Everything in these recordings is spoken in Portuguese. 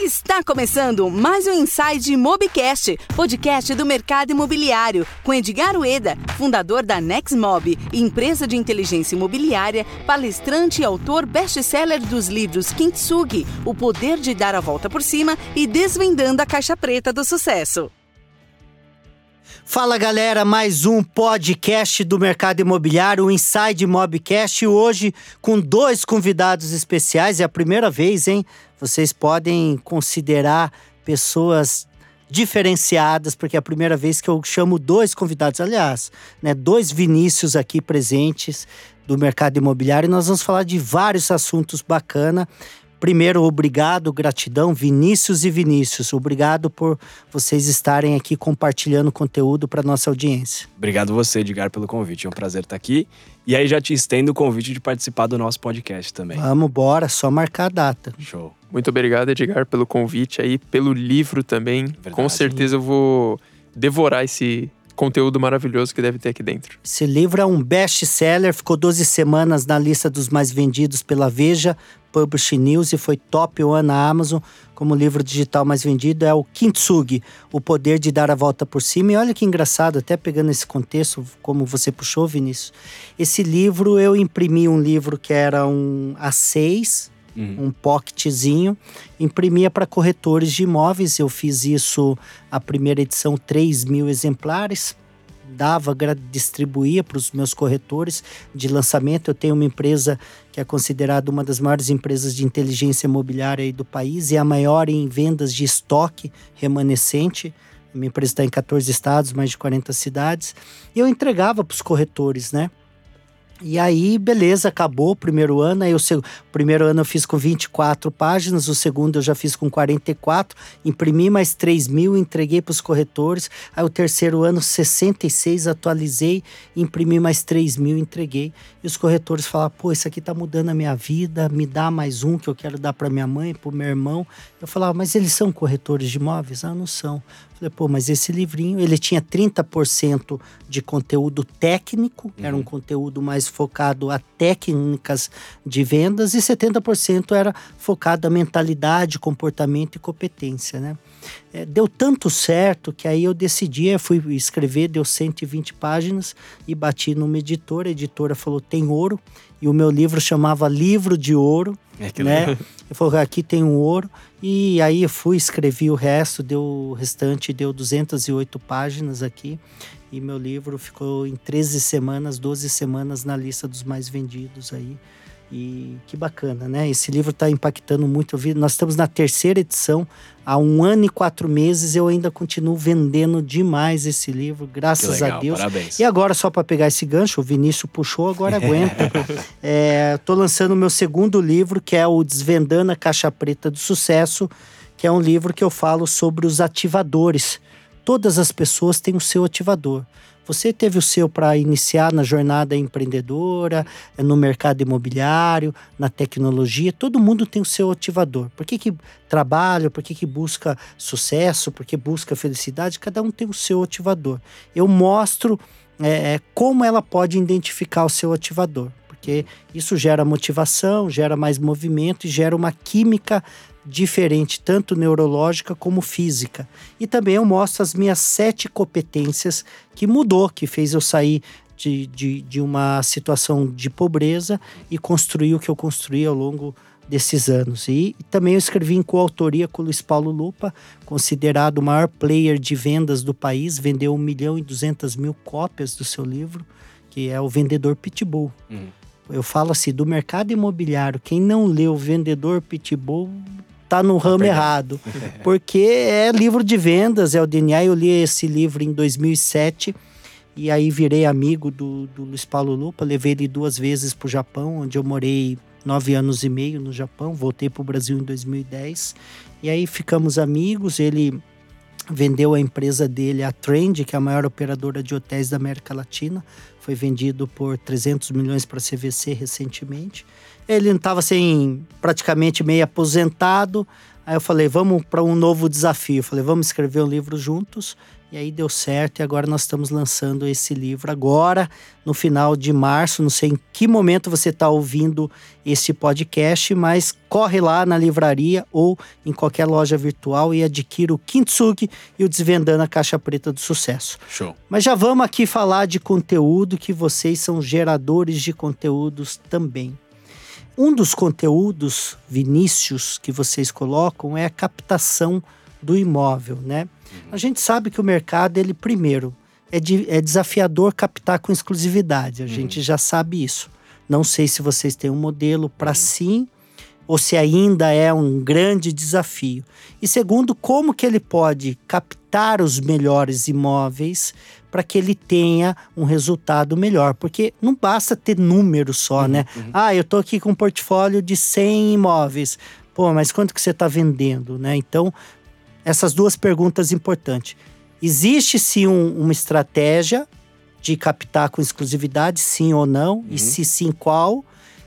Está começando mais um Inside Mobcast, podcast do mercado imobiliário, com Edgar Ueda, fundador da Nexmob, empresa de inteligência imobiliária, palestrante e autor best-seller dos livros Kintsugi, O Poder de Dar a Volta por Cima e Desvendando a Caixa Preta do Sucesso. Fala galera, mais um podcast do mercado imobiliário, o Inside Mobcast, hoje com dois convidados especiais, é a primeira vez, hein? Vocês podem considerar pessoas diferenciadas, porque é a primeira vez que eu chamo dois convidados, aliás, né, dois Vinícius aqui presentes do mercado imobiliário, e nós vamos falar de vários assuntos bacana. Primeiro, obrigado, gratidão, Vinícius e Vinícius. Obrigado por vocês estarem aqui compartilhando conteúdo para nossa audiência. Obrigado você, Edgar, pelo convite. É um prazer estar aqui. E aí já te estendo o convite de participar do nosso podcast também. Vamos, bora, só marcar a data. Show. Muito obrigado, Edgar, pelo convite aí, pelo livro também. Verdade. Com certeza eu vou devorar esse conteúdo maravilhoso que deve ter aqui dentro. Esse livro é um best-seller, ficou 12 semanas na lista dos mais vendidos pela Veja, Publish News e foi top one na Amazon como livro digital mais vendido. É o Kintsugi, O Poder de Dar a Volta por Cima. E olha que engraçado, até pegando esse contexto, como você puxou, Vinícius. Esse livro, eu imprimi um livro que era um A6, Uhum. um pocketzinho, imprimia para corretores de imóveis. Eu fiz isso, a primeira edição, 3 mil exemplares. Dava, distribuía para os meus corretores de lançamento. Eu tenho uma empresa que é considerada uma das maiores empresas de inteligência imobiliária do país e a maior em vendas de estoque remanescente. A minha empresa está em 14 estados, mais de 40 cidades. E eu entregava para os corretores, né? E aí, beleza, acabou o primeiro ano. Aí o, seg- primeiro ano eu fiz com 24 páginas, o segundo eu já fiz com 44. Imprimi mais 3 mil, entreguei para os corretores. Aí o terceiro ano, 66, atualizei, imprimi mais 3 mil, entreguei. E os corretores falaram: pô, isso aqui tá mudando a minha vida, me dá mais um que eu quero dar para minha mãe, para o meu irmão. Eu falava: mas eles são corretores de imóveis? Ah, não são. Falei, pô, mas esse livrinho, ele tinha 30% de conteúdo técnico, era um conteúdo mais focado a técnicas de vendas, e 70% era focado a mentalidade, comportamento e competência, né? É, deu tanto certo que aí eu decidi, eu fui escrever, deu 120 páginas e bati numa editora, a editora falou, tem ouro, e o meu livro chamava Livro de Ouro, É que né? legal. Eu falei, aqui tem um ouro. E aí eu fui, escrevi o resto, deu o restante, deu 208 páginas aqui. E meu livro ficou em 13 semanas, 12 semanas na lista dos mais vendidos aí. E que bacana, né? Esse livro está impactando muito. Vi- Nós estamos na terceira edição. Há um ano e quatro meses eu ainda continuo vendendo demais esse livro, graças legal, a Deus. parabéns. E agora, só para pegar esse gancho, o Vinícius puxou, agora aguenta. é, tô lançando o meu segundo livro, que é o Desvendando a Caixa Preta do Sucesso, que é um livro que eu falo sobre os ativadores. Todas as pessoas têm o seu ativador. Você teve o seu para iniciar na jornada empreendedora, no mercado imobiliário, na tecnologia. Todo mundo tem o seu ativador. Por que, que trabalha? Por que, que busca sucesso? Por que busca felicidade? Cada um tem o seu ativador. Eu mostro é, é, como ela pode identificar o seu ativador. Porque isso gera motivação, gera mais movimento e gera uma química diferente, tanto neurológica como física. E também eu mostro as minhas sete competências que mudou, que fez eu sair de, de, de uma situação de pobreza e construir o que eu construí ao longo desses anos. E, também eu escrevi em coautoria com o Luiz Paulo Lupa, considerado o maior player de vendas do país, vendeu 1 milhão e 200 mil cópias do seu livro, que é o Vendedor Pitbull. Uhum. Eu falo assim, do mercado imobiliário, quem não leu Vendedor Pitbull tá no ramo perdendo. errado. Porque é livro de vendas, é o DNA. Eu li esse livro em 2007 e aí virei amigo do, do Luiz Paulo Lupa. Levei ele duas vezes para o Japão, onde eu morei nove anos e meio no Japão. Voltei para o Brasil em 2010. E aí ficamos amigos. Ele vendeu a empresa dele, a Trend, que é a maior operadora de hotéis da América Latina. Foi vendido por 300 milhões para a CVC recentemente. Ele estava assim, praticamente meio aposentado. Aí eu falei, vamos para um novo desafio. Eu falei, vamos escrever um livro juntos. E aí deu certo e agora nós estamos lançando esse livro agora, no final de março. Não sei em que momento você está ouvindo esse podcast, mas corre lá na livraria ou em qualquer loja virtual e adquira o Kintsugi e o Desvendando a Caixa Preta do Sucesso. Show. Mas já vamos aqui falar de conteúdo, que vocês são geradores de conteúdos também. Um dos conteúdos, Vinícius, que vocês colocam é a captação do imóvel, né? A gente sabe que o mercado, ele primeiro, é, de, é desafiador captar com exclusividade. A gente já sabe isso. Não sei se vocês têm um modelo para sim ou se ainda é um grande desafio. E segundo, como que ele pode captar os melhores imóveis para que ele tenha um resultado melhor, porque não basta ter número só, né? Ah, eu tô aqui com um portfólio de 100 imóveis. Pô, mas quanto que você está vendendo, né? Então, essas duas perguntas importantes. Existe sim um- uma estratégia de captar com exclusividade, sim ou não? E se sim, qual?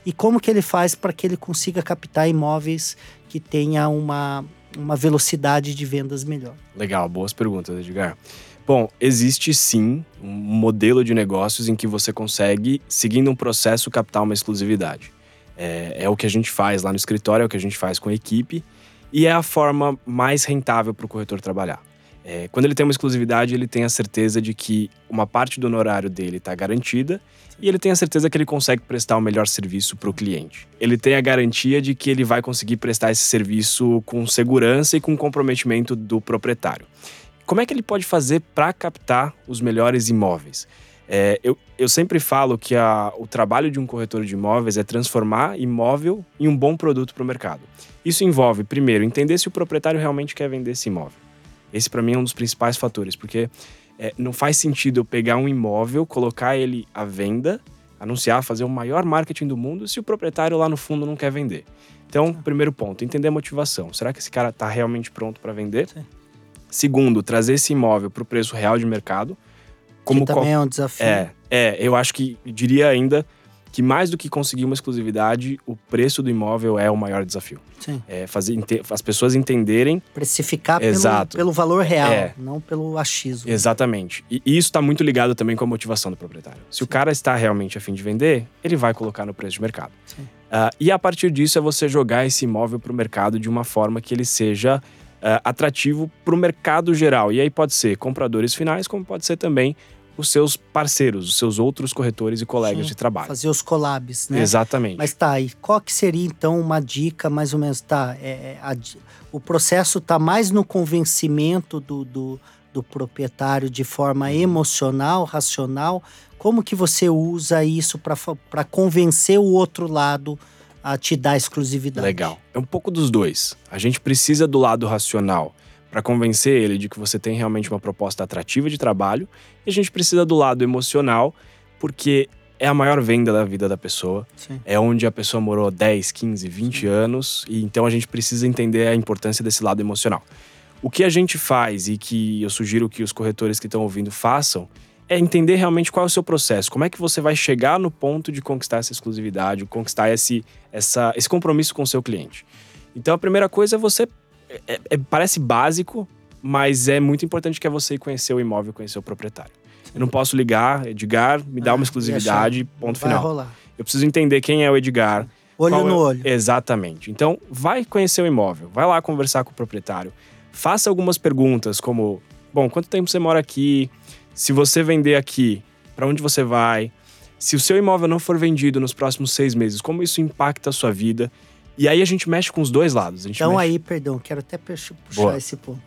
E como que ele faz para que ele consiga captar imóveis que tenha uma, uma velocidade de vendas melhor? Legal, boas perguntas, Edgar. Bom, existe sim um modelo de negócios em que você consegue, seguindo um processo, captar uma exclusividade. É, é o que a gente faz lá no escritório, é o que a gente faz com a equipe e é a forma mais rentável para o corretor trabalhar. É, quando ele tem uma exclusividade, ele tem a certeza de que uma parte do honorário dele está garantida e ele tem a certeza que ele consegue prestar o melhor serviço para o cliente. Ele tem a garantia de que ele vai conseguir prestar esse serviço com segurança e com comprometimento do proprietário. Como é que ele pode fazer para captar os melhores imóveis? É, eu, eu sempre falo que a- o trabalho de um corretor de imóveis é transformar imóvel em um bom produto para o mercado. Isso envolve, primeiro, entender se o proprietário realmente quer vender esse imóvel. Esse, para mim, é um dos principais fatores, porque é, não faz sentido eu pegar um imóvel, colocar ele à venda, anunciar, fazer o maior marketing do mundo, se o proprietário lá no fundo não quer vender. Então, primeiro ponto, entender a motivação. Será que esse cara está realmente pronto para vender? Sim. Segundo, trazer esse imóvel para o preço real de mercado. Como que qual- também é um desafio. é, é, eu acho que diria ainda que mais do que conseguir uma exclusividade, o preço do imóvel é o maior desafio. Sim. É fazer as pessoas entenderem Precificar pelo, Exato. pelo valor real, É. não pelo achismo. exatamente. E isso está muito ligado também com a motivação do proprietário. Se o cara está realmente a fim de vender, ele vai colocar no preço de mercado. Sim. Ah, e a partir disso é você jogar esse imóvel para o mercado de uma forma que ele seja ah, atrativo para o mercado geral. E aí pode ser compradores finais, como pode ser também os seus parceiros, os seus outros corretores e colegas Sim, de trabalho. Fazer os collabs, né? Exatamente. Mas tá, e qual que seria então uma dica, mais ou menos? Tá, é, é, a o processo tá mais no convencimento do, do, do proprietário de forma emocional, racional. Como que você usa isso para convencer o outro lado a te dar exclusividade? Legal. É um pouco dos dois. A gente precisa do lado racional para convencer ele de que você tem realmente uma proposta atrativa de trabalho, e a gente precisa do lado emocional, porque é a maior venda da vida da pessoa. Sim. É onde a pessoa morou 10, 15, 20 anos, e então a gente precisa entender a importância desse lado emocional. O que a gente faz e que eu sugiro que os corretores que estão ouvindo façam é entender realmente qual é o seu processo, como é que você vai chegar no ponto de conquistar essa exclusividade, conquistar esse, essa, esse compromisso com o seu cliente. Então a primeira coisa é você. É- é- parece básico, mas é muito importante que é você conhecer o imóvel, conhecer o proprietário. Eu não posso ligar, Edgar, me dá Ah, uma e exclusividade, ponto Vai final. rolar. Eu preciso entender quem é o Edgar, Olho é- no olho. Exatamente. Então, vai conhecer o imóvel, vai lá conversar com o proprietário. Faça algumas perguntas, como: bom, quanto tempo você mora aqui? Se você vender aqui, para onde você vai? Se o seu imóvel não for vendido nos próximos seis meses, como isso impacta a sua vida? E aí a gente mexe com os dois lados. Então mexe- aí, perdão, quero até puxar Boa. esse ponto.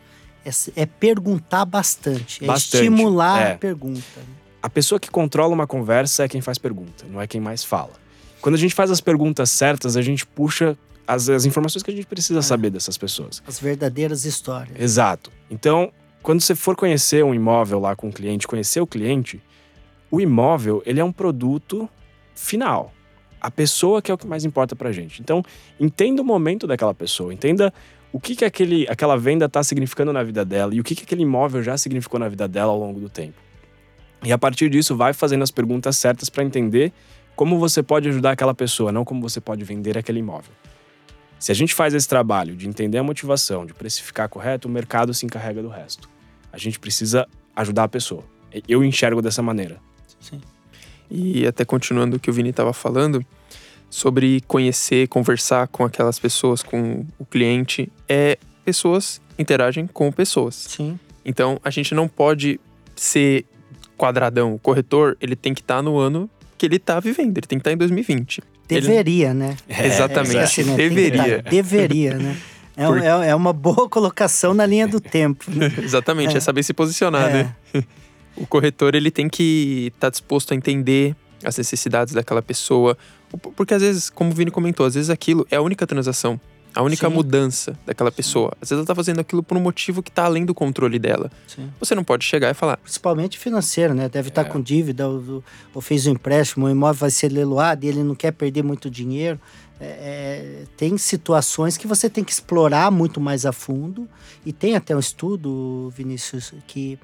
É, é perguntar bastante, é Bastante, estimular é. a pergunta. né? A pessoa que controla uma conversa é quem faz pergunta, não é quem mais fala. Quando a gente faz as perguntas certas, a gente puxa as, as informações que a gente precisa É. saber dessas pessoas. As verdadeiras histórias. Exato. Então, quando você for conhecer um imóvel lá com o cliente, conhecer o cliente, o imóvel, ele é um produto final. A pessoa que é o que mais importa pra gente. Então, entenda o momento daquela pessoa, entenda o que, que aquele, aquela venda está significando na vida dela e o que, que aquele imóvel já significou na vida dela ao longo do tempo. E a partir disso, vai fazendo as perguntas certas para entender como você pode ajudar aquela pessoa, não como você pode vender aquele imóvel. Se a gente faz esse trabalho de entender a motivação, de precificar correto, o mercado se encarrega do resto. A gente precisa ajudar a pessoa. Eu enxergo dessa maneira. Sim. E até continuando o que o Vini estava falando, sobre conhecer, conversar com aquelas pessoas, com o cliente, é pessoas interagem com pessoas. Sim. Então a gente não pode ser quadradão. O corretor, ele tem que estar tá no ano que ele está vivendo, ele tem que estar tá em 2020. Deveria, ele... né? É, Exatamente. É, assim, né? Deveria. Tá, deveria, né? É, Por... é, é, uma boa colocação na linha do tempo. Né? Exatamente, é. é. saber se posicionar, né? O corretor, ele tem que estar tá disposto a entender as necessidades daquela pessoa. Porque às vezes, como o Vini comentou, às vezes aquilo é a única transação. A única Sim. mudança daquela pessoa. Às vezes ela tá fazendo aquilo por um motivo que tá além do controle dela. Sim. Você não pode chegar e falar. Principalmente financeiro, né? Deve estar tá é. com dívida, ou, ou, fez um empréstimo, o imóvel vai ser leiloado e ele não quer perder muito dinheiro. É, é, tem situações que você tem que explorar muito mais a fundo. E tem até um estudo, Vinícius, que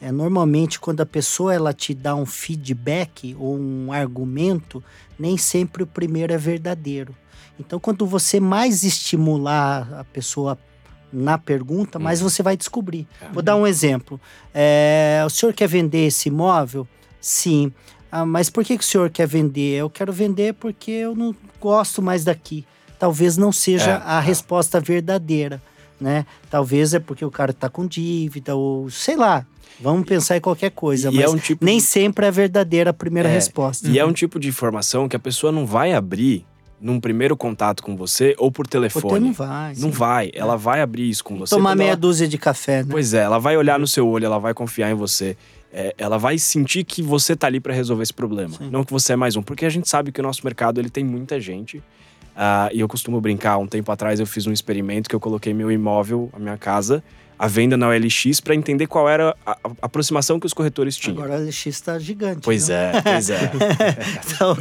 é, normalmente, quando a pessoa ela te dá um feedback ou um argumento, nem sempre o primeiro é verdadeiro. Então, quando você mais estimular a pessoa na pergunta, hum. mais você vai descobrir. É. Vou dar um exemplo. É, o senhor quer vender esse imóvel? Sim. Ah, mas por que, que o senhor quer vender? Eu quero vender porque eu não gosto mais daqui. Talvez não seja é. a resposta verdadeira, né? Talvez é porque o cara está com dívida ou sei lá. Vamos pensar em qualquer coisa, e mas é um tipo nem de... sempre é verdadeira a primeira é, resposta. E uhum. é um tipo de informação que a pessoa não vai abrir num primeiro contato com você ou por telefone. Porque não vai. Não sim. vai. Ela é. vai abrir isso com você. Tomar meia ela... dúzia de café, né? Pois é, ela vai olhar no seu olho, ela vai confiar em você. É, ela vai sentir que você tá ali para resolver esse problema, sim. não que você é mais um. Porque a gente sabe que o nosso mercado ele tem muita gente. Uh, e eu costumo brincar, um tempo atrás eu fiz um experimento que eu coloquei meu imóvel, a minha casa, a venda na OLX para entender qual era a, a, aproximação que os corretores tinham. Agora a OLX está gigante. Pois é, pois é. então,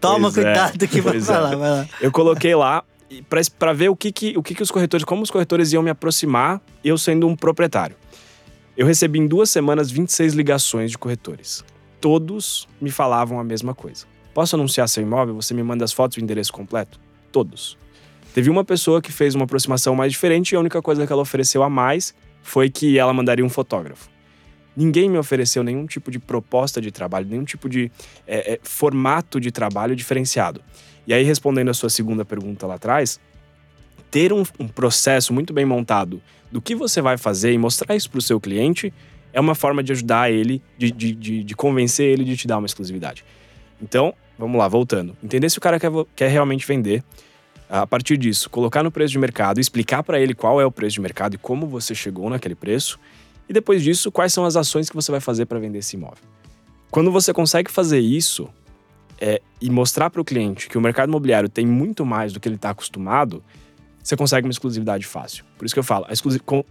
toma pois é, cuidado é, que vai, é. lá, vai lá. Eu coloquei lá para ver o que, que, o que, que os corretores, como os corretores iam me aproximar, eu sendo um proprietário. Eu recebi em duas semanas 26 ligações de corretores. Todos me falavam a mesma coisa. Posso anunciar seu imóvel? Você me manda as fotos e o endereço completo? Todos. Teve uma pessoa que fez uma aproximação mais diferente e a única coisa que ela ofereceu a mais foi que ela mandaria um fotógrafo. Ninguém me ofereceu nenhum tipo de proposta de trabalho, nenhum tipo de é, é, formato de trabalho diferenciado. E aí, respondendo a sua segunda pergunta lá atrás, ter um, um processo muito bem montado do que você vai fazer e mostrar isso para o seu cliente é uma forma de ajudar ele, de, de, de, de, convencer ele de te dar uma exclusividade. Então, vamos lá, voltando. Entender se o cara quer, quer realmente vender, a partir disso, colocar no preço de mercado, explicar para ele qual é o preço de mercado e como você chegou naquele preço, e depois disso, quais são as ações que você vai fazer para vender esse imóvel. Quando você consegue fazer isso é, e mostrar para o cliente que o mercado imobiliário tem muito mais do que ele está acostumado, você consegue uma exclusividade fácil. Por isso que eu falo,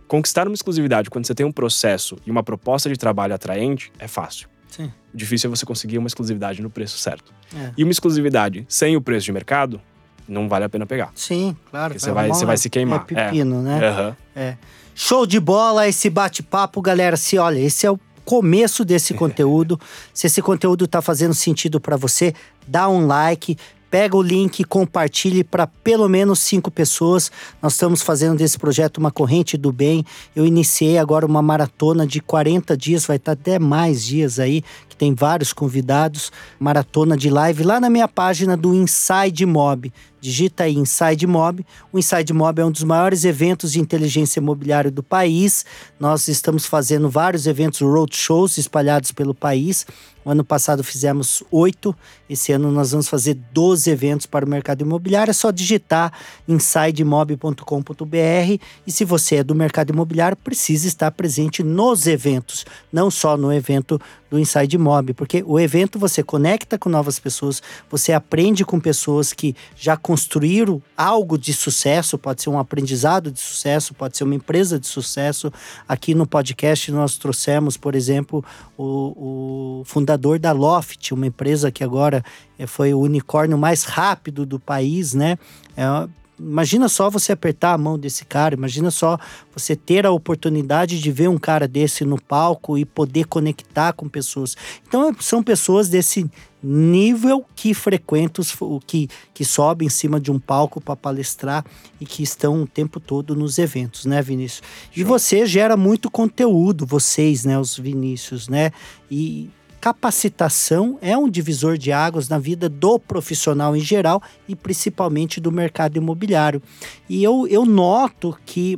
conquistar uma exclusividade quando você tem um processo e uma proposta de trabalho atraente é fácil. Sim. O difícil é você conseguir uma exclusividade no preço certo. É. E uma exclusividade sem o preço de mercado não vale a pena pegar. Sim, claro. Você vai, você vai se queimar. É pepino, é. né? Uhum. É. Show de bola esse bate-papo, galera. Se olha, esse é o começo desse conteúdo. Se esse conteúdo tá fazendo sentido para você, dá um like, pega o link e compartilhe para pelo menos cinco pessoas. Nós estamos fazendo desse projeto uma corrente do bem. Eu iniciei agora uma maratona de 40 dias, vai estar até mais dias aí, que tem vários convidados. Maratona de live lá na minha página do Inside Mob. Digita aí Inside Mob. O Inside Mob é um dos maiores eventos de inteligência imobiliária do país. Nós estamos fazendo vários eventos roadshows espalhados pelo país. Ano passado fizemos oito, esse ano nós vamos fazer 12 eventos para o mercado imobiliário. É só digitar insidemob.com.br e se você é do mercado imobiliário, precisa estar presente nos eventos, não só no evento do Inside Mob, porque o evento você conecta com novas pessoas, você aprende com pessoas que já construíram algo de sucesso, pode ser um aprendizado de sucesso, pode ser uma empresa de sucesso. Aqui no podcast nós trouxemos, por exemplo, o, o fundador da Loft, uma empresa que agora eh, foi o unicórnio mais rápido do país, né? É, imagina só você apertar a mão desse cara, imagina só você ter a oportunidade de ver um cara desse no palco e poder conectar com pessoas. Então são pessoas desse nível que frequentam, o que, que sobem em cima de um palco para palestrar e que estão o tempo todo nos eventos, né, Vinícius? E você gera muito conteúdo, vocês, né, os Vinícius, né? E capacitação é um divisor de águas na vida do profissional em geral e principalmente do mercado imobiliário. E eu, eu noto que,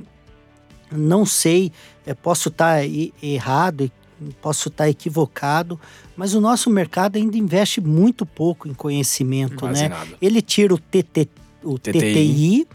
não sei, posso estar errado, posso estar equivocado, mas o nosso mercado ainda investe muito pouco em conhecimento, Quase né? Nada. Ele tira o, TT, o TTI. TTI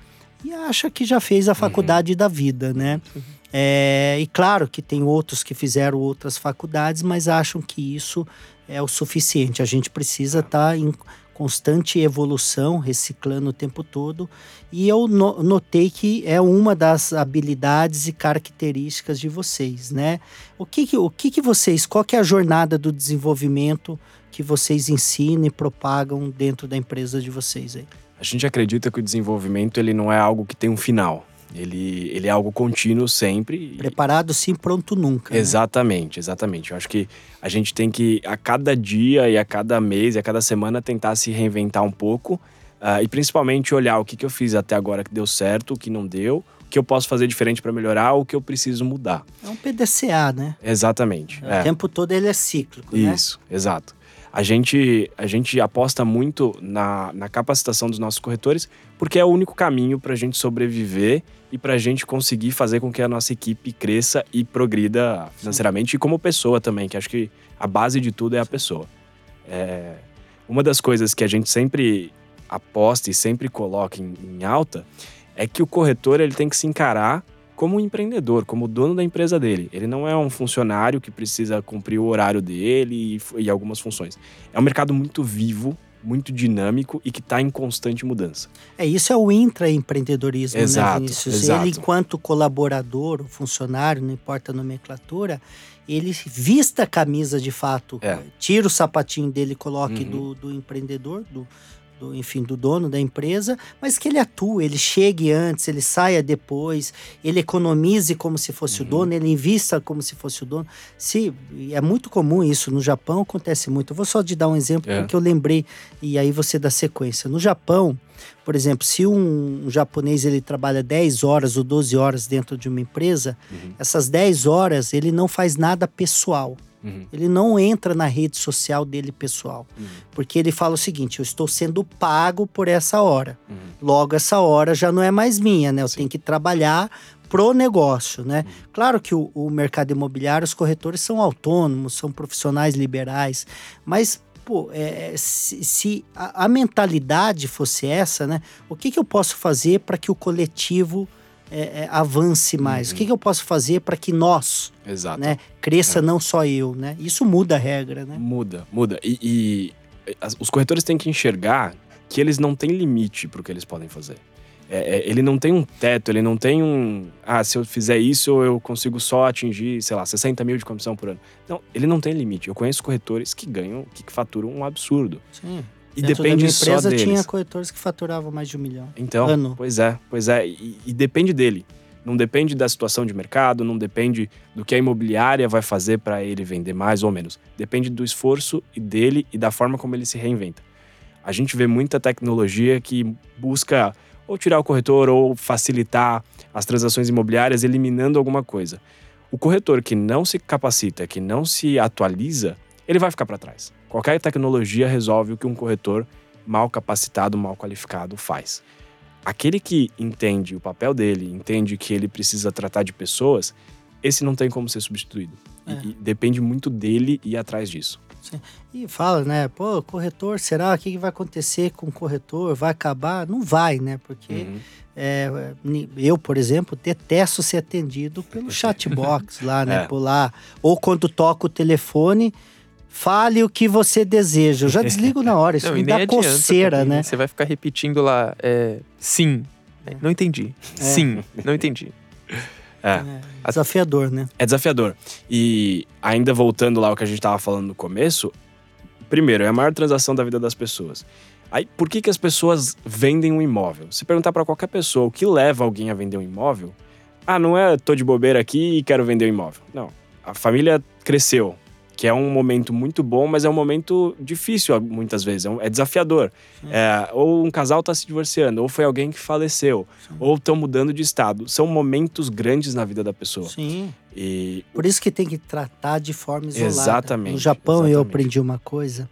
e acha que já fez a uhum. faculdade uhum. da vida, né? Uhum. É, e claro que tem outros que fizeram outras faculdades, mas acham que isso é o suficiente. A gente precisa estar tá em constante evolução, reciclando o tempo todo. E eu no, notei que é uma das habilidades e características de vocês, né? O que, que o que, que vocês, qual que é a jornada do desenvolvimento que vocês ensinam e propagam dentro da empresa de vocês aí? A gente acredita que o desenvolvimento ele não é algo que tem um final. Ele, ele é algo contínuo sempre. Preparado sim, pronto nunca. Né? Exatamente, exatamente. Eu acho que a gente tem que, a cada dia e a cada mês e a cada semana, tentar se reinventar um pouco. Uh, e principalmente olhar o que, que eu fiz até agora que deu certo, o que não deu, o que eu posso fazer diferente para melhorar, o que eu preciso mudar. É um PDCA, né? Exatamente. O é. tempo todo ele é cíclico, Isso, né? Isso, exato. A gente, a gente aposta muito na, na capacitação dos nossos corretores, porque é o único caminho para a gente sobreviver e para a gente conseguir fazer com que a nossa equipe cresça e progrida financeiramente Sim. e como pessoa também, que acho que a base de tudo é a pessoa. É, uma das coisas que a gente sempre aposta e sempre coloca em, em alta é que o corretor ele tem que se encarar como um empreendedor, como dono da empresa dele. Ele não é um funcionário que precisa cumprir o horário dele e, e algumas funções. É um mercado muito vivo, muito dinâmico e que está em constante mudança. É isso é o intraempreendedorismo, exato, né, Vinícius? Exato. Ele, enquanto colaborador, funcionário, não importa a nomenclatura, ele vista a camisa de fato, é. tira o sapatinho dele, coloque uhum. do, do empreendedor, do, do, enfim, do dono da empresa, mas que ele atue, ele chegue antes, ele saia depois, ele economize como se fosse uhum. o dono, ele invista como se fosse o dono. Se, é muito comum isso, no Japão acontece muito. Eu vou só te dar um exemplo é. porque eu lembrei, e aí você dá sequência. No Japão, por exemplo, se um, um, japonês ele trabalha 10 horas ou 12 horas dentro de uma empresa, uhum. essas 10 horas ele não faz nada pessoal. Uhum. Ele não entra na rede social dele pessoal. Uhum. Porque ele fala o seguinte: eu estou sendo pago por essa hora. Uhum. Logo, essa hora já não é mais minha, né? Eu Sim. tenho que trabalhar pro negócio, né? Uhum. Claro que o, o mercado imobiliário, os corretores são autônomos, são profissionais liberais, mas pô, é, se, se a, a, mentalidade fosse essa, né? O que, que eu posso fazer para que o coletivo é, é, avance mais? Uhum. O que, que, eu posso fazer para que nós, Exato. né, cresça é. não só eu, né? Isso muda a regra, né? Muda, muda. E, e as, os corretores têm que enxergar que eles não têm limite para o que eles podem fazer. É, é, ele não tem um teto, ele não tem um. Ah, se eu fizer isso, eu consigo só atingir, sei lá, 60 mil de comissão por ano. Não, ele não tem limite. Eu conheço corretores que ganham, que faturam um absurdo. Sim. E Dentro depende da empresa só deles. tinha corretores que faturavam mais de um milhão. Então, ano. pois é, pois é. E, e, depende dele. Não depende da situação de mercado, não depende do que a imobiliária vai fazer para ele vender mais ou menos. Depende do esforço dele e da forma como ele se reinventa. A gente vê muita tecnologia que busca ou tirar o corretor ou facilitar as transações imobiliárias eliminando alguma coisa. O corretor que não se capacita, que não se atualiza, ele vai ficar para trás. Qualquer tecnologia resolve o que um corretor mal capacitado, mal qualificado faz. Aquele que entende o papel dele, entende que ele precisa tratar de pessoas, esse não tem como ser substituído. É. E, e depende muito dele ir atrás disso. Sim. E fala, né? Pô, corretor, será? O que vai acontecer com o corretor? Vai acabar? Não vai, né? Porque uhum. é, eu, por exemplo, detesto ser atendido pelo chatbox lá, né? É. Por lá. Ou quando toca o telefone Fale o que você deseja. Eu já desligo na hora, isso não, me dá coceira, também, né? Você vai ficar repetindo lá, é, sim. É. Não entendi. É. Sim, não entendi. É. é. Desafiador, né? É desafiador. E ainda voltando lá ao que a gente estava falando no começo, primeiro, é a maior transação da vida das pessoas. Aí, por que, que as pessoas vendem um imóvel? Se perguntar para qualquer pessoa o que leva alguém a vender um imóvel, ah, não é tô de bobeira aqui e quero vender um imóvel. Não. A família cresceu, que é um momento muito bom, mas é um momento difícil muitas vezes, é, é desafiador. É, ou um casal está se divorciando, ou foi alguém que faleceu, Sim. ou estão mudando de estado. São momentos grandes na vida da pessoa. Sim. E... Por isso que tem que tratar de forma isolada. Exatamente. No Japão exatamente. eu aprendi uma coisa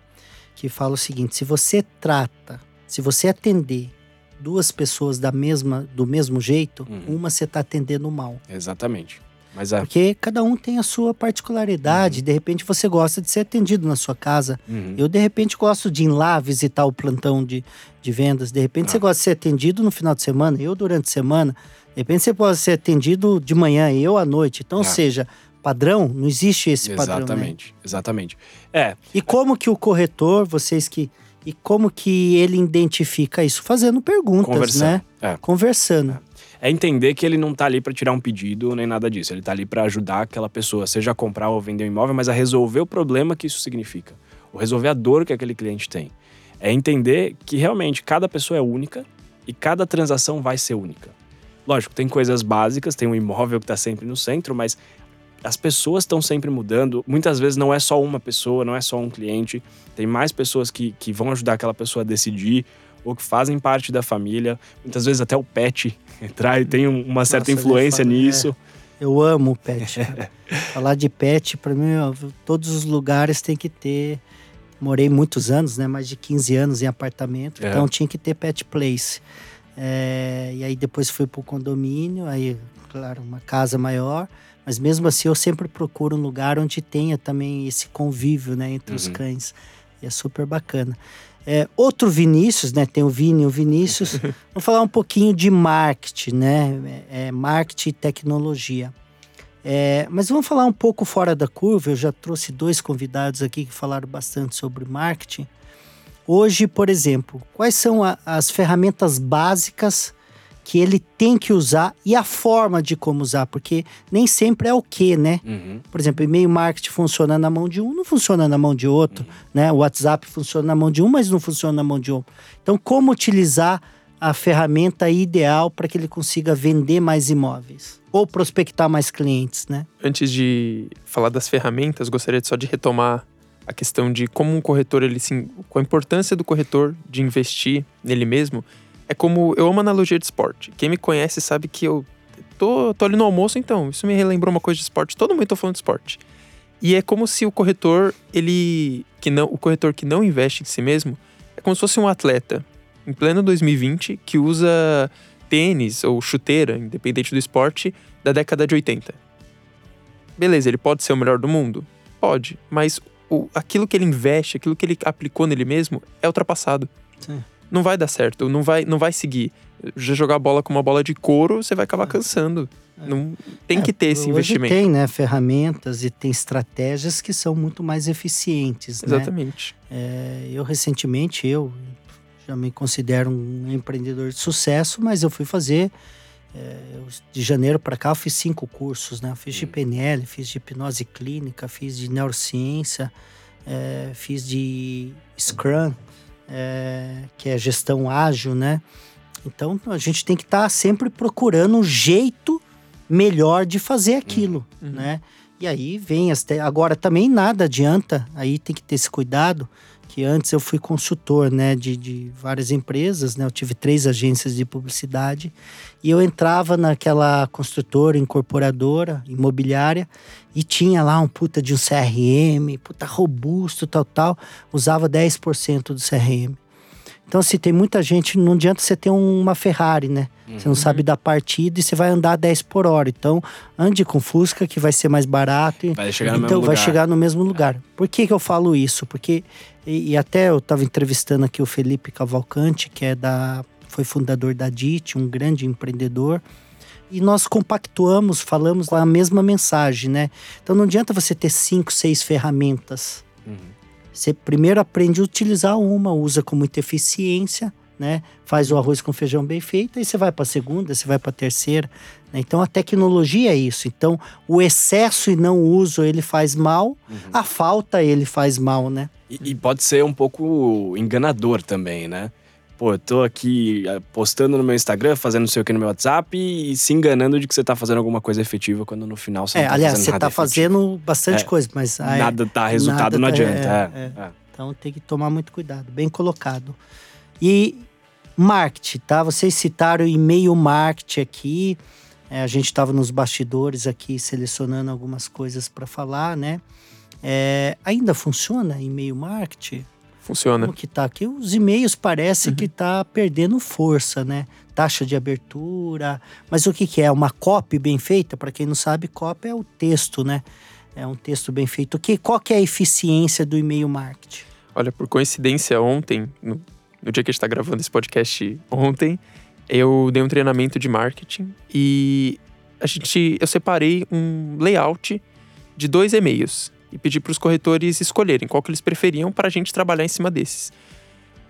que fala o seguinte: se você trata, se você atender duas pessoas da mesma, do mesmo jeito, uhum. uma você está atendendo mal. Exatamente. Mas é. Porque cada um tem a sua particularidade. Uhum. De repente você gosta de ser atendido na sua casa. Uhum. Eu, de repente, gosto de ir lá visitar o plantão de, de vendas. De repente ah. você gosta de ser atendido no final de semana, eu durante a semana. De repente você pode ser atendido de manhã, eu à noite. Então, ah. seja, padrão, não existe esse exatamente, padrão. Exatamente, né? exatamente. É. E como que o corretor, vocês que. E como que ele identifica isso? Fazendo perguntas, Conversando. né? É. Conversando. É é entender que ele não está ali para tirar um pedido nem nada disso. Ele está ali para ajudar aquela pessoa, seja a comprar ou vender um imóvel, mas a resolver o problema que isso significa, ou resolver a dor que aquele cliente tem. É entender que realmente cada pessoa é única e cada transação vai ser única. Lógico, tem coisas básicas, tem um imóvel que está sempre no centro, mas as pessoas estão sempre mudando. Muitas vezes não é só uma pessoa, não é só um cliente. Tem mais pessoas que, que vão ajudar aquela pessoa a decidir ou que fazem parte da família. Muitas vezes até o pet trai, tem uma certa Nossa, influência nisso. É, eu amo o pet. Falar de pet, para mim, todos os lugares tem que ter. Morei muitos anos, né? Mais de 15 anos em apartamento, é. então tinha que ter pet place. É, e aí depois fui pro condomínio, aí, claro, uma casa maior. Mas mesmo assim, eu sempre procuro um lugar onde tenha também esse convívio, né? Entre uhum. os cães. E é super bacana. É, outro Vinícius, né? Tem o Vini e o Vinícius. Vamos falar um pouquinho de marketing, né? É, marketing e tecnologia. É, mas vamos falar um pouco fora da curva. Eu já trouxe dois convidados aqui que falaram bastante sobre marketing. Hoje, por exemplo, quais são a, as ferramentas básicas que ele tem que usar e a forma de como usar, porque nem sempre é o que, né? Uhum. Por exemplo, e-mail marketing funciona na mão de um, não funciona na mão de outro, uhum. né? O WhatsApp funciona na mão de um, mas não funciona na mão de outro. Então, como utilizar a ferramenta ideal para que ele consiga vender mais imóveis ou prospectar mais clientes, né? Antes de falar das ferramentas, gostaria só de retomar a questão de como um corretor ele sim, com a importância do corretor de investir nele mesmo é como. Eu amo analogia de esporte. Quem me conhece sabe que eu tô, tô ali no almoço, então. Isso me relembrou uma coisa de esporte. Todo mundo tá falando de esporte. E é como se o corretor, ele. que não O corretor que não investe em si mesmo é como se fosse um atleta em pleno 2020 que usa tênis ou chuteira, independente do esporte, da década de 80. Beleza, ele pode ser o melhor do mundo? Pode, mas o, aquilo que ele investe, aquilo que ele aplicou nele mesmo é ultrapassado. Sim não vai dar certo, não vai, não vai seguir. Já jogar bola com uma bola de couro, você vai acabar é. cansando. É. Não, tem é, que ter esse investimento. Tem, né, ferramentas e tem estratégias que são muito mais eficientes. Né? Exatamente. Né? É, eu recentemente, eu já me considero um empreendedor de sucesso, mas eu fui fazer é, de janeiro para cá eu fiz cinco cursos, né? Eu fiz de hum. PNL, fiz de hipnose clínica, fiz de neurociência, é, fiz de Scrum, é, que é gestão ágil, né? Então a gente tem que estar tá sempre procurando um jeito melhor de fazer aquilo, uhum. né? E aí vem as te... agora também nada adianta, aí tem que ter esse cuidado que antes eu fui consultor, né, de, de várias empresas, né? Eu tive três agências de publicidade e eu entrava naquela construtora, incorporadora, imobiliária e tinha lá um puta de um CRM, puta robusto, tal, tal, usava 10% do CRM. Então, assim, tem muita gente, não adianta você ter uma Ferrari, né? Uhum. Você não sabe dar partida e você vai andar 10 por hora. Então, ande com Fusca, que vai ser mais barato. Vai chegar no então, mesmo vai lugar. chegar no mesmo lugar. Por que, que eu falo isso? Porque, e, e até eu estava entrevistando aqui o Felipe Cavalcante, que é da. foi fundador da DIT, um grande empreendedor e nós compactuamos, falamos lá a mesma mensagem, né? Então não adianta você ter cinco, seis ferramentas. Uhum. Você primeiro aprende a utilizar uma, usa com muita eficiência, né? Faz o arroz com feijão bem feito, aí você vai para a segunda, você vai para a terceira. Né? Então a tecnologia é isso. Então o excesso e não uso ele faz mal, uhum. a falta ele faz mal, né? E, e pode ser um pouco enganador também, né? Pô, eu tô aqui eh, postando no meu Instagram, fazendo não sei o que no meu WhatsApp e se enganando de que você tá fazendo alguma coisa efetiva quando no final você É, não tá aliás, fazendo você nada tá efetivo. fazendo bastante É. coisa, mas aí- Nada tá resultado, nada não tá- adianta. é, é, é. Então tem que tomar muito cuidado, bem colocado. E marketing, tá? Vocês citaram e-mail marketing aqui. É, a gente estava nos bastidores aqui selecionando algumas coisas para falar, né? É, ainda funciona e-mail marketing? Funciona. Como que tá aqui? Os e-mails parece Uhum. que tá perdendo força, né? Taxa de abertura. Mas o que, que é? Uma copy bem feita? Para quem não sabe, copy é o texto, né? É um texto bem feito. Que, qual que é a eficiência do e-mail marketing? Olha, por coincidência, ontem, no, no dia que a gente tá gravando esse podcast ontem, eu dei um treinamento de marketing e a gente, eu separei um layout de dois e-mails e pedi para os corretores escolherem qual que eles preferiam para a gente trabalhar em cima desses.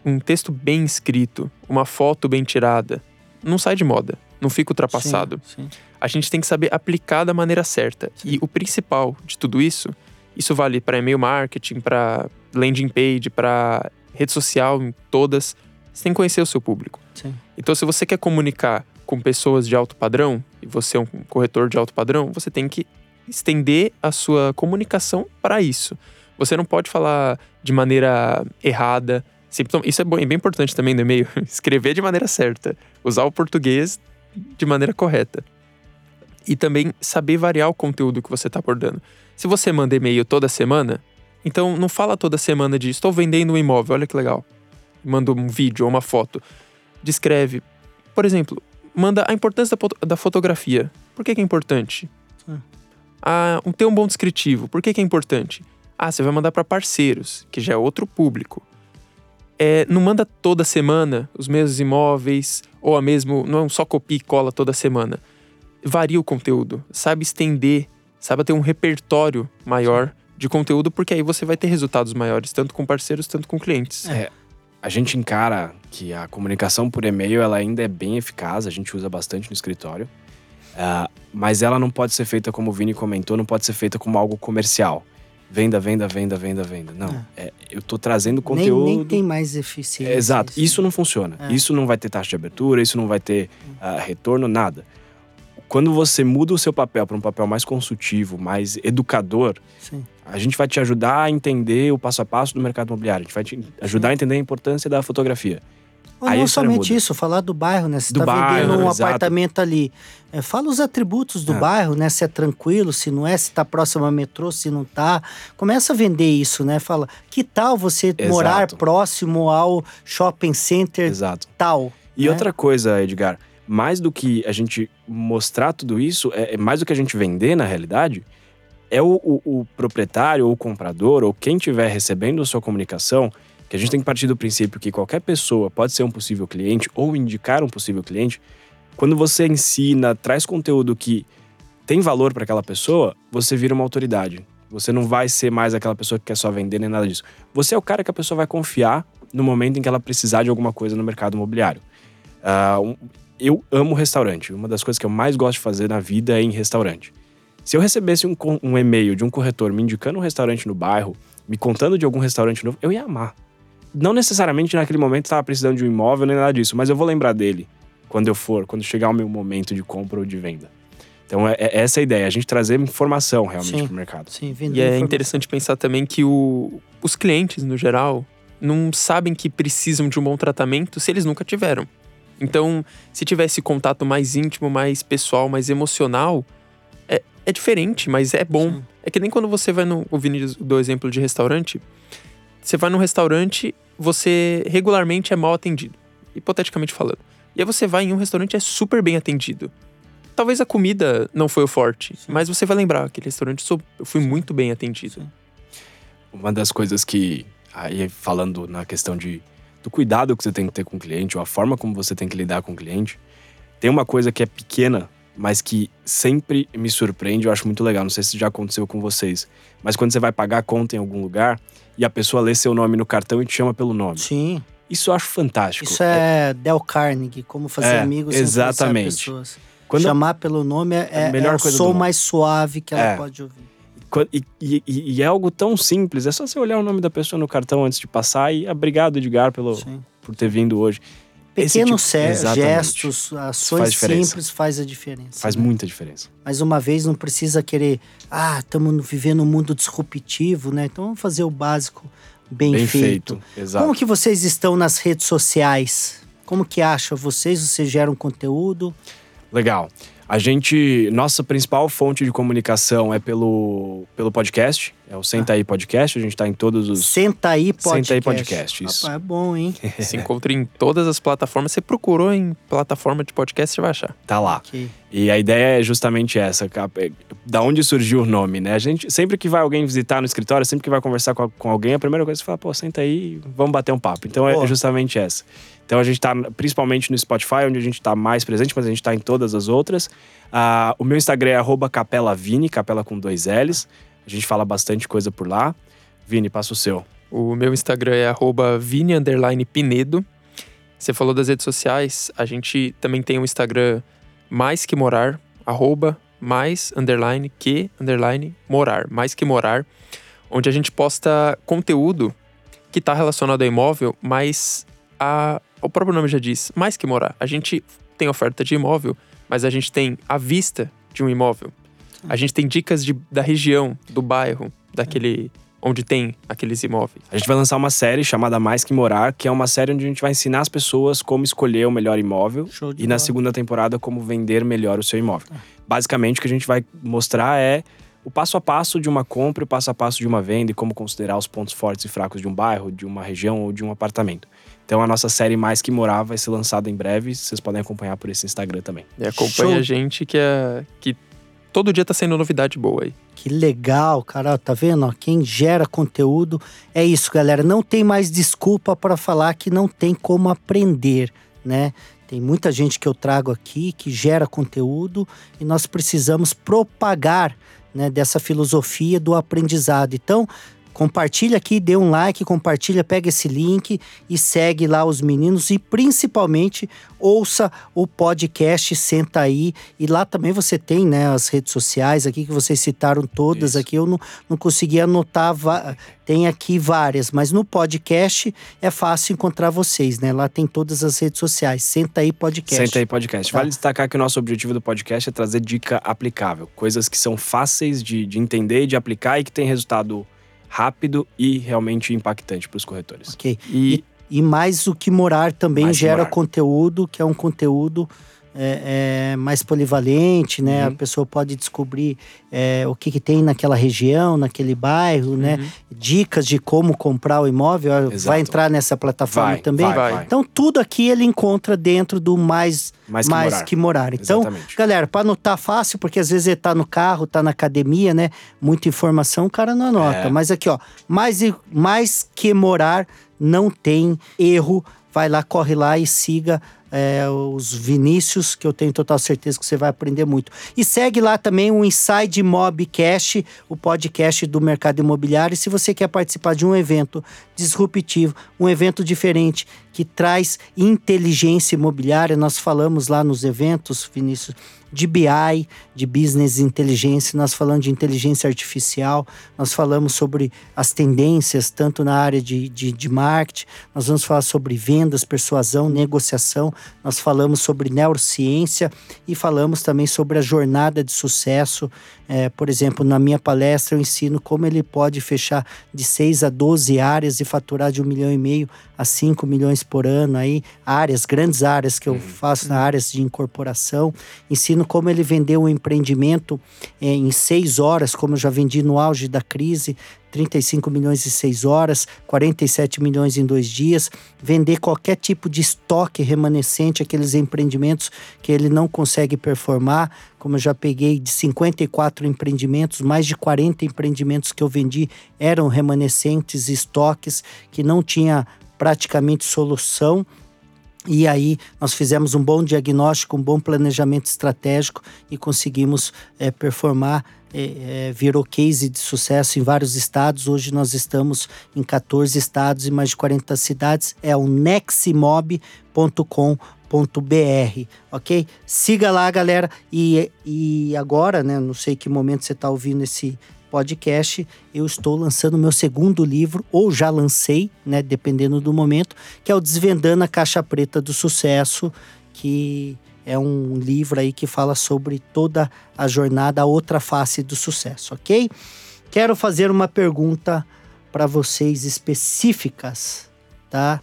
Um texto bem escrito, uma foto bem tirada, não sai de moda, não fica ultrapassado. Sim, sim. A gente tem que saber aplicar da maneira certa. E o principal de tudo isso, isso vale para e-mail marketing, para landing page, para rede social, em todas. Você tem que conhecer o seu público. Sim. Então, se você quer comunicar com pessoas de alto padrão, e você é um corretor de alto padrão, você tem que estender a sua comunicação para isso. Você não pode falar de maneira errada. Isso é é bem importante também no e-mail. Escrever de maneira certa. Usar o português de maneira correta. E também saber variar o conteúdo que você está abordando. Se você manda e-mail toda semana, então não fala toda semana de estou vendendo um imóvel, olha que legal. Manda um vídeo ou uma foto. Descreve. Por exemplo, manda a importância da, da fotografia. Por que, que é importante? Ah, um- ter um bom descritivo. Por que, que é importante? Ah, você vai mandar para parceiros, que já é outro público. É, não manda toda semana os mesmos imóveis, ou a mesmo. Não é um só copia e cola toda semana. Varia o conteúdo, sabe estender, sabe ter um repertório maior de conteúdo, porque aí você vai ter resultados maiores, tanto com parceiros, tanto com clientes. É. A gente encara que a comunicação por e-mail ela ainda é bem eficaz, a gente usa bastante no escritório. Ah, mas ela não pode ser feita, como o Vini comentou, não pode ser feita como algo comercial. Venda, venda, venda, venda, venda. Não. É, eu tô trazendo Nem, conteúdo. nem tem mais eficiência. É, Exato. Isso não funciona. É. Isso não vai ter taxa de abertura, isso não vai ter ah, retorno, nada. Quando você muda o seu papel para um papel mais consultivo, mais educador, Sim. a gente vai te ajudar a entender o passo a passo do mercado imobiliário. A gente vai te ajudar a entender a importância da fotografia. Ou Aí a não somente muda. isso, falar do bairro, né? Você Do está vendendo bairro, um exato. apartamento ali. É, fala os atributos do É. bairro, né? Se é tranquilo, se não é, se está próximo ao metrô, se não tá. Começa a vender isso, né? Fala, que tal você Exato. morar próximo ao shopping center Exato. tal? E né? outra coisa, Edgar, mais do que a gente mostrar tudo isso, é, é mais do que a gente vender na realidade, é o, o- o proprietário ou o comprador ou quem estiver recebendo a sua comunicação, que a gente tem que partir do princípio que qualquer pessoa pode ser um possível cliente ou indicar um possível cliente. Quando você ensina, traz conteúdo que tem valor para aquela pessoa, você vira uma autoridade. Você não vai ser mais aquela pessoa que quer só vender nem nada disso. Você é o cara que a pessoa vai confiar no momento em que ela precisar de alguma coisa no mercado imobiliário. Ah, um- eu amo restaurante. Uma das coisas que eu mais gosto de fazer na vida é ir em restaurante. Se eu recebesse um, um e-mail de um corretor me indicando um restaurante no bairro, me contando de algum restaurante novo, eu ia amar. Não necessariamente naquele momento estava precisando de um imóvel nem nada disso, mas eu vou lembrar dele quando eu for, quando chegar o meu momento de compra ou de venda. Então é, é essa a ideia, a gente trazer informação realmente para o mercado. Sim, vender E é interessante pensar também que o- os clientes, no geral, não sabem que precisam de um bom tratamento se eles nunca tiveram. Então, se tiver esse contato mais íntimo, mais pessoal, mais emocional, é, é diferente, mas é bom. Sim. É que nem quando você vai no. O Vini do exemplo de restaurante. Você vai num restaurante, você regularmente é mal atendido. Hipoteticamente falando. E aí você vai em um restaurante é super bem atendido. Talvez a comida não foi o forte, mas você vai lembrar, aquele restaurante eu fui muito bem atendido. Sim. Uma das coisas que, aí falando na questão de, do cuidado que você tem que ter com o cliente, ou a forma como você tem que lidar com o cliente, tem uma coisa que é pequena, mas que sempre me surpreende, eu acho muito legal. Não sei se já aconteceu com vocês, mas quando você vai pagar a conta em algum lugar e a pessoa lê seu nome no cartão e te chama pelo nome. Sim, Isso eu acho fantástico. isso é, Del Carnegie, como fazer É, amigos sem exatamente. pessoas. Quando- Chamar pelo nome é, É a é, melhor é o coisa som mais suave que ela É. pode ouvir. E, e, e, é algo tão simples, é só você olhar o nome da pessoa no cartão antes de passar e obrigado, Edgar, pelo, por ter vindo hoje. Pequenos tipo, gestos, ações faz simples faz a diferença. Faz né? muita diferença. Mais uma vez, não precisa querer, ah, estamos vivendo um mundo disruptivo, né? Então vamos fazer o básico bem, bem feito. feito. Como que vocês estão nas redes sociais? Como que acha vocês? Vocês geram conteúdo? Legal. A gente, nossa principal fonte de comunicação é pelo, pelo podcast, é o Senta Aí Podcast, a gente tá em todos os... Senta Aí Podcast. Senta Aí Podcast, isso. Rapaz, é bom, hein? Se encontra em todas as plataformas, você procurou em plataforma de podcast, você vai achar. Tá lá. Okay. E a ideia é justamente essa, é, da onde surgiu o nome, né? A gente, sempre que vai alguém visitar no escritório, sempre que vai conversar com, com alguém, a primeira coisa que você fala, pô, senta aí, vamos bater um papo. Então é justamente essa. Então a gente está principalmente no Spotify, onde a gente está mais presente, mas a gente está em todas as outras. Uh, o meu Instagram é capelavini, capela com dois L's. A gente fala bastante coisa por lá. Vini, passa o seu. O meu Instagram é vini_pinedo. Você falou das redes sociais, a gente também tem um Instagram mais que morar, arroba mais underline que underline morar, mais que morar, onde a gente posta conteúdo que está relacionado ao imóvel, mas a o próprio nome já diz, mais que morar. A gente tem oferta de imóvel, mas a gente tem a vista de um imóvel. A gente tem dicas de, da região, do bairro, daquele onde tem aqueles imóveis. A gente vai lançar uma série chamada Mais que Morar, que é uma série onde a gente vai ensinar as pessoas como escolher o melhor imóvel e bola. na segunda temporada como vender melhor o seu imóvel. Ah. Basicamente o que a gente vai mostrar é o passo a passo de uma compra, o passo a passo de uma venda e como considerar os pontos fortes e fracos de um bairro, de uma região ou de um apartamento. Então a nossa série Mais Que Morar vai ser lançada em breve. Vocês podem acompanhar por esse Instagram também. E acompanha Show. a gente que é. que todo dia tá sendo novidade boa aí. Que legal, cara. Tá vendo? Quem gera conteúdo é isso, galera. Não tem mais desculpa para falar que não tem como aprender, né? Tem muita gente que eu trago aqui que gera conteúdo e nós precisamos propagar né, dessa filosofia do aprendizado. Então, Compartilha aqui, dê um like, compartilha, pega esse link e segue lá os meninos e principalmente ouça o podcast Senta aí. E lá também você tem, né, as redes sociais aqui que vocês citaram todas Isso. aqui. Eu não, não consegui anotar, tem aqui várias, mas no podcast é fácil encontrar vocês, né? Lá tem todas as redes sociais. Senta aí podcast. Senta aí podcast. Tá? Vale destacar que o nosso objetivo do podcast é trazer dica aplicável, coisas que são fáceis de, de entender, de aplicar e que tem resultado rápido e realmente impactante para os corretores. Ok. E, e, mais o que morar também gera morar. conteúdo, que é um conteúdo é, é, mais polivalente, né? Uhum. A pessoa pode descobrir é, o que, que, tem naquela região, naquele bairro, né? uhum. né? Dicas de como comprar o imóvel. Exato. Vai entrar nessa plataforma vai, também? Vai, vai. Então, tudo aqui ele encontra dentro do Mais, mais, que, mais morar. que morar. Então, Exatamente. galera, para anotar fácil, porque às vezes ele tá no carro, tá na academia, né? Muita informação, o cara não anota. É. Mas aqui, ó, mais, mais que morar, não tem erro. Vai lá, corre lá e siga é, os Vinícius, que eu tenho total certeza que você vai aprender muito. E segue lá também o Inside Mobcast, o podcast do mercado imobiliário. E se você quer participar de um evento disruptivo, um evento diferente, que traz inteligência imobiliária, nós falamos lá nos eventos, Vinícius, de BI, de Business Inteligência, nós falamos de inteligência artificial, nós falamos sobre as tendências, tanto na área de, de, de marketing, nós vamos falar sobre vendas, persuasão, negociação, nós falamos sobre neurociência e falamos também sobre a jornada de sucesso. É, por exemplo, na minha palestra eu ensino como ele pode fechar de 6 a 12 áreas e faturar de um milhão e meio a 5 milhões por ano aí, áreas, grandes áreas que eu faço na áreas de incorporação. Ensino como ele vendeu um empreendimento é, em seis horas, como eu já vendi no auge da crise, 35 milhões em 6 horas, 47 milhões em dois dias, vender qualquer tipo de estoque remanescente, aqueles empreendimentos que ele não consegue performar, como eu já peguei de 54 empreendimentos, mais de 40 empreendimentos que eu vendi eram remanescentes, estoques que não tinha praticamente solução. E aí nós fizemos um bom diagnóstico, um bom planejamento estratégico e conseguimos é, performar é, é, virou case de sucesso em vários estados. Hoje nós estamos em 14 estados e mais de 40 cidades. É o neximob.com.br, ok? Siga lá, galera. E, e agora, né? Não sei que momento você está ouvindo esse podcast, eu estou lançando meu segundo livro, ou já lancei, né, dependendo do momento, que é o Desvendando a Caixa Preta do Sucesso, que é um livro aí que fala sobre toda a jornada, a outra face do sucesso, ok? Quero fazer uma pergunta para vocês específicas, tá?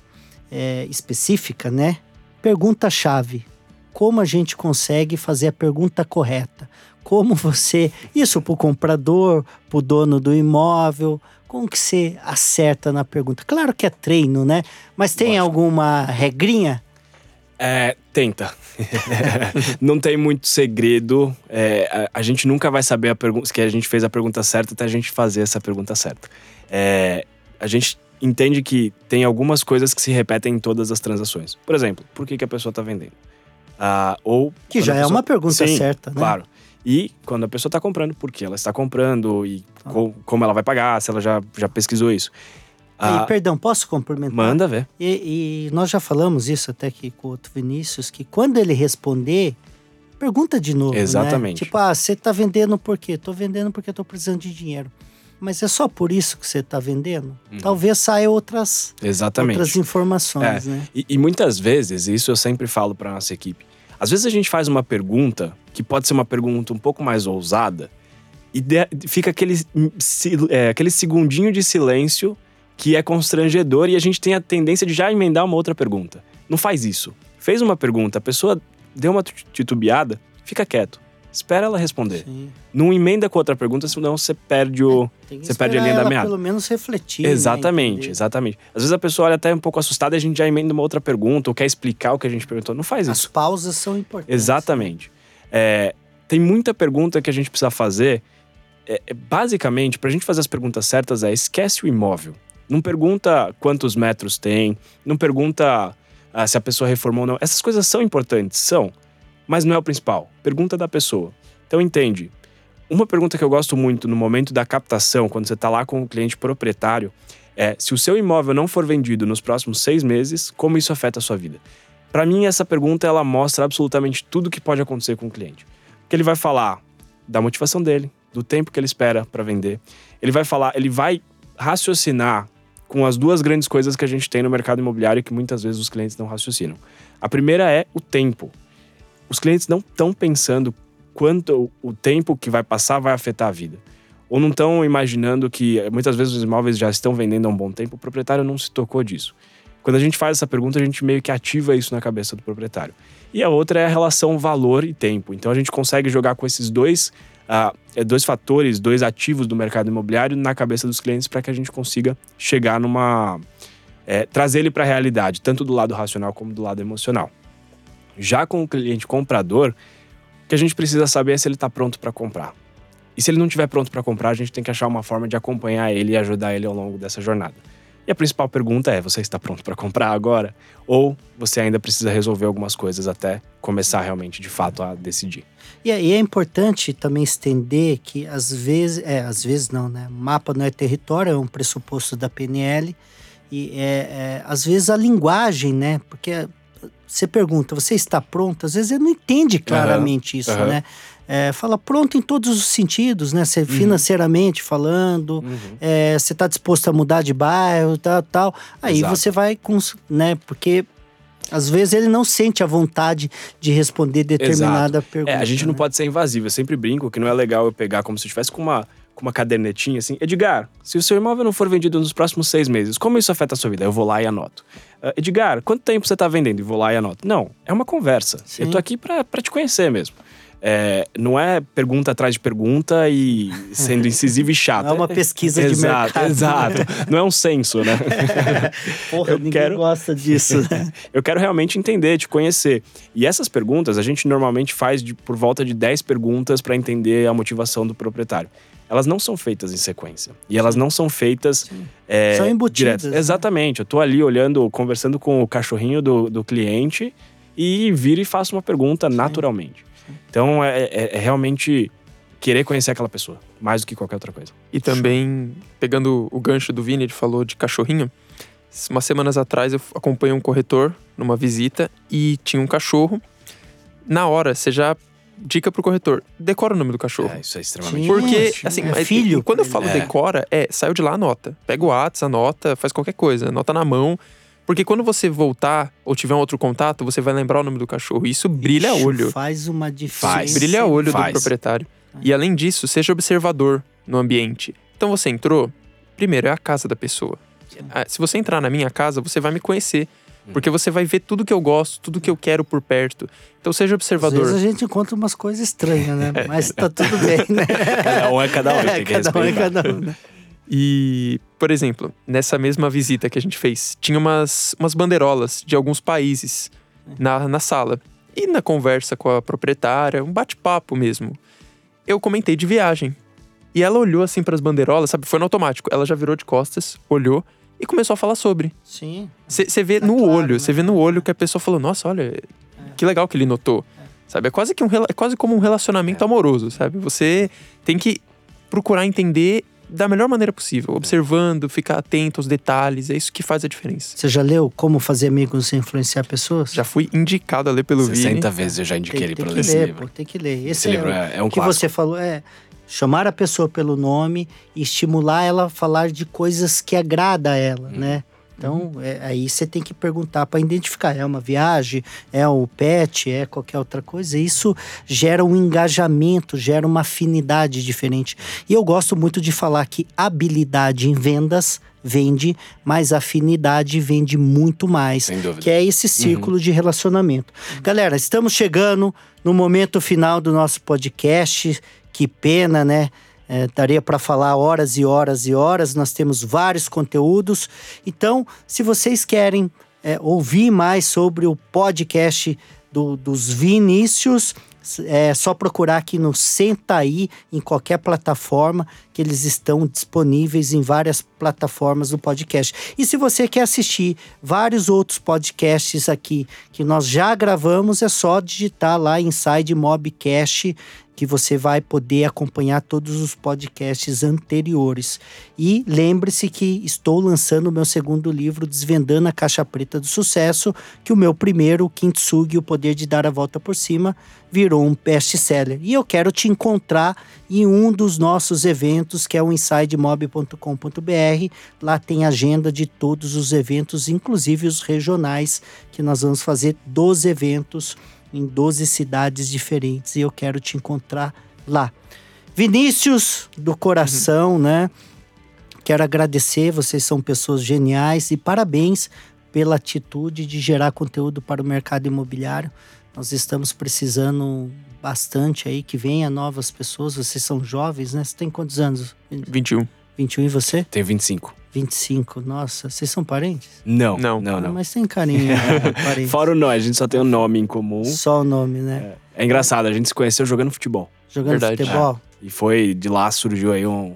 É, específica, né? Pergunta-chave: Como a gente consegue fazer a pergunta correta? Como você. Isso para o comprador, para o dono do imóvel, como que você acerta na pergunta? Claro que é treino, né? Mas tem Lógico. alguma regrinha? É, tenta. não tem muito segredo. É, a, a gente nunca vai saber a pergunta, que a gente fez a pergunta certa até a gente fazer essa pergunta certa. É, a gente entende que tem algumas coisas que se repetem em todas as transações. Por exemplo, por que, que a pessoa está vendendo? Ah, ou Que já é pessoa- uma pergunta Sim, certa, né? Claro. E quando a pessoa está comprando, por que ela está comprando e Tá. co- como ela vai pagar, se ela já, já pesquisou isso. Ah, perdão, posso complementar? manda ver. E, e nós já falamos isso até aqui com o outro Vinícius, que quando ele responder, pergunta de novo. né? Exatamente. Tipo, ah, você tá vendendo por quê? Tô vendendo porque eu tô precisando de dinheiro. Mas é só por isso que você tá vendendo? Uhum. Talvez saia outras, Exatamente. outras informações, É. né? E, e muitas vezes, isso eu sempre falo para nossa equipe. Às vezes a gente faz uma pergunta que pode ser uma pergunta um pouco mais ousada e de- fica aquele, é, aquele segundinho de silêncio que é constrangedor e a gente tem a tendência de já emendar uma outra pergunta. Não faz isso. Fez uma pergunta, a pessoa deu uma titubeada, fica quieto. Espera ela responder. Sim. Não emenda com outra pergunta, senão você perde o. Que Você perde a linha da meada. pelo menos refletir. né? Exatamente, Entender. exatamente. Às vezes a pessoa olha até um pouco assustada e a gente já emenda uma outra pergunta ou quer explicar o que a gente perguntou. Não faz As isso. pausas são importantes. Exatamente. É, tem muita pergunta que a gente precisa fazer. É, é, basicamente, para a gente fazer as perguntas certas, é esquece o imóvel. Não pergunta quantos metros tem, não pergunta ah, se a pessoa reformou ou não. Essas coisas são importantes, são, mas não é o principal. Pergunta da pessoa. Então entende. Uma pergunta que eu gosto muito no momento da captação, quando você está lá com o cliente proprietário, é se o seu imóvel não for vendido nos próximos seis meses, como isso afeta a sua vida? Para mim, essa pergunta ela mostra absolutamente tudo que pode acontecer com o cliente. Porque ele vai falar da motivação dele, do tempo que ele espera para vender. Ele vai falar, ele vai raciocinar com as duas grandes coisas que a gente tem no mercado imobiliário que muitas vezes os clientes não raciocinam. A primeira é o tempo. Os clientes não estão pensando quanto o tempo que vai passar vai afetar a vida. Ou não estão imaginando que eh, muitas vezes os imóveis já estão vendendo há um bom tempo, o proprietário não se tocou disso. Quando a gente faz essa pergunta, a gente meio que ativa isso na cabeça do proprietário. E a outra é a relação valor e tempo. Então a gente consegue jogar com esses dois, eh, dois fatores, dois ativos do mercado imobiliário na cabeça dos clientes para que a gente consiga chegar numa. eh, trazer ele para a realidade, tanto do lado racional como do lado emocional. Já com o cliente comprador, o que a gente precisa saber é se ele está pronto para comprar. E se ele não estiver pronto para comprar, a gente tem que achar uma forma de acompanhar ele e ajudar ele ao longo dessa jornada. E a principal pergunta é: você está pronto para comprar agora? Ou você ainda precisa resolver algumas coisas até começar realmente de fato a decidir? E aí é importante também estender que às vezes, é, às vezes não, né? Mapa não é território, é um pressuposto da PNL. E é, é, às vezes a linguagem, né? Porque você pergunta, você está pronto? Às vezes ele não entende claramente isso, aham. né? É, fala pronto em todos os sentidos, né? Você, financeiramente falando, é, você está disposto a mudar de bairro, tal, tal. Aí Exato. você vai com, né? Porque às vezes ele não sente a vontade de responder determinada pergunta. É, a gente não né? pode ser invasivo. Eu sempre brinco que não é legal eu pegar como se eu estivesse com uma, com uma cadernetinha assim. Edgar, se o seu imóvel não for vendido nos próximos seis meses, como isso afeta a sua vida? Eu vou lá e anoto. "Ah, Edgar, quanto tempo você está vendendo? E vou lá e anoto. Não, é uma conversa. Sim. Eu tô aqui para te conhecer mesmo. É, não é pergunta atrás de pergunta e sendo incisivo e chato. Não é uma pesquisa de exato, mercado. Exato, Não é um censo, né? Porra, Eu ninguém quero- gosta disso, né? Eu quero realmente entender, te conhecer. E essas perguntas a gente normalmente faz de- por volta de 10 perguntas para entender a motivação do proprietário. Elas não são feitas em sequência. E elas não são feitas. é, São embutidas, né? Exatamente. Eu tô ali olhando, conversando com o cachorrinho do, do cliente e viro e faço uma pergunta naturalmente. Então é, é- é realmente querer conhecer aquela pessoa, mais do que qualquer outra coisa. E também, pegando o gancho do Vini, ele falou de cachorrinho. Umas semanas atrás eu acompanhei um corretor numa visita e tinha um cachorro. Na hora, você já dica pro corretor: decora o nome do cachorro. É, isso é extremamente Sim. Porque, Sim, assim, é filho quando eu falo. É. decora, é, saiu de lá, anota. Pega o WhatsApp, anota, faz qualquer coisa, anota na mão. Porque quando você voltar ou tiver um outro contato, você vai lembrar o nome do cachorro. Isso brilha Isso olho. Faz uma diferença. Faz. Brilha olho Faz. do proprietário. E além disso, seja observador no ambiente. Então você entrou, primeiro é a casa da pessoa. Ah, Se você entrar na minha casa, você vai me conhecer. Porque você vai ver tudo que eu gosto, tudo que eu quero por perto. Então seja Às observador. vezes a gente encontra umas coisas estranhas, né? Mas tá tudo bem, né? Cada um é cada um, tem que cada um é cada um, né? E, por exemplo, nessa mesma visita que a gente fez, tinha umas, umas bandeirolas de alguns países na, na sala. E na conversa com a proprietária, um bate-papo mesmo, eu comentei de viagem. E ela olhou assim para as bandeirolas, sabe? Foi no automático. Ela já virou de costas, olhou e começou a falar sobre. Sim. Você vê Tá no claro, olho, né? você vê no olho que a pessoa falou: Nossa, olha, que legal que ele notou. Sabe? É quase, que um, rela- é quase como um relacionamento amoroso, sabe? Você tem que procurar entender da melhor maneira possível, observando, ficar atento aos detalhes. É isso que faz a diferença. Você já leu Como Fazer Amigos e Influenciar Pessoas? Já fui indicado a ler pelo Vini. 60 vezes eu já indiquei Tem, ele que ler esse ler, livro. pô, tem que ler. Esse, Esse é livro o é, é um que clássico. você falou é chamar a pessoa pelo nome e estimular ela a falar de coisas que agrada a ela, Uhum. né? Então, é, aí você tem que perguntar para identificar. É uma viagem, é o pet, é qualquer outra coisa. Isso gera um engajamento, gera uma afinidade diferente. E eu gosto muito de falar que habilidade em vendas vende, mas afinidade vende muito mais que é esse círculo de relacionamento. Galera, estamos chegando no momento final do nosso podcast. Que pena, né? É, daria para falar horas e horas e horas. Nós temos vários conteúdos. Então, se vocês querem é, ouvir mais sobre o podcast do- dos Vinícius, é só procurar aqui no Senta aí, em qualquer plataforma, que eles estão disponíveis em várias plataformas do podcast. E se você quer assistir vários outros podcasts aqui que nós já gravamos, é só digitar lá Inside Mobcast que você vai poder acompanhar todos os podcasts anteriores. E lembre-se que estou lançando o meu segundo livro, Desvendando a Caixa Preta do Sucesso, que o meu primeiro, Kintsugi, O Poder de Dar a Volta por Cima, virou um best-seller. E eu quero te encontrar em um dos nossos eventos, que é o insidemob.com.br. Lá tem agenda de todos os eventos, inclusive os regionais, que nós vamos fazer 12 eventos em 12 cidades diferentes e eu quero te encontrar lá. Vinícius do coração, né? Quero agradecer, vocês são pessoas geniais e parabéns pela atitude de gerar conteúdo para o mercado imobiliário. Nós estamos precisando bastante aí que venha novas pessoas. Vocês são jovens, né? Você tem quantos anos? 21. 21 e você? Tem 25. 25. Nossa, vocês são parentes? Não, Não. não, Ah, não. mas tem carinho, né? Fora o nome, a gente só tem um nome em comum. Só o nome, né? É engraçado, a gente se conheceu jogando futebol. Jogando Verdade. futebol. E foi de lá surgiu aí um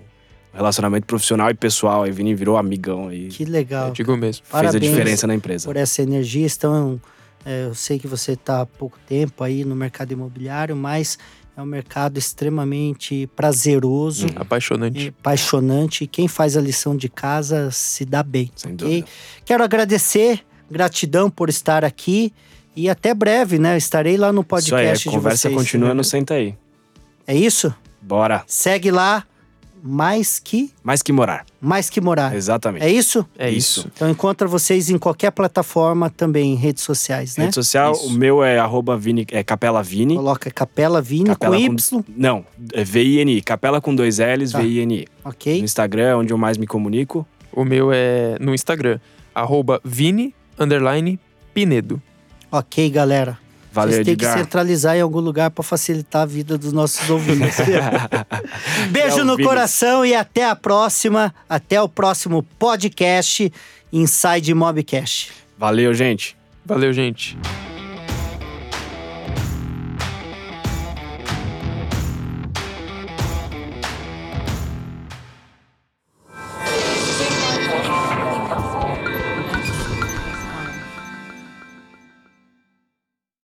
relacionamento profissional e pessoal. Aí Vini virou amigão aí. Que legal. Eu digo mesmo. Fez a Parabéns diferença na empresa. por essa energia. Estão, é, eu sei que você está há pouco tempo aí no mercado imobiliário, mas é um mercado extremamente prazeroso, Uhum. Apaixonante. apaixonante. E quem faz a lição de casa se dá bem. Sem ok? dúvida. Quero agradecer, gratidão por estar aqui e até breve, né? Estarei lá no Isso aí, podcast a conversa de vocês. continua no Senta aí. É isso? Bora. Segue lá, mais que Mais que morar. mais que morar. Exatamente. É isso? É Isso. isso. Então encontra vocês em qualquer plataforma, também em redes sociais, né? Rede social, Isso. o meu é arroba Vini, é Capela Vini. Coloca Capela Vini Capela com com- Y, Não, é V-I-N-I. Capela com dois L's, Tá. V-I-N-I. ok? No Instagram é onde eu mais me comunico. O meu é no Instagram, arroba Vini, underline, Pinedo. Ok, galera. Valeu, Vocês têm que centralizar em algum lugar para facilitar a vida dos nossos ouvintes. Beijo Tchau, no coração e até a próxima. Até o próximo podcast Inside Mobcast. Valeu, gente. Valeu, gente.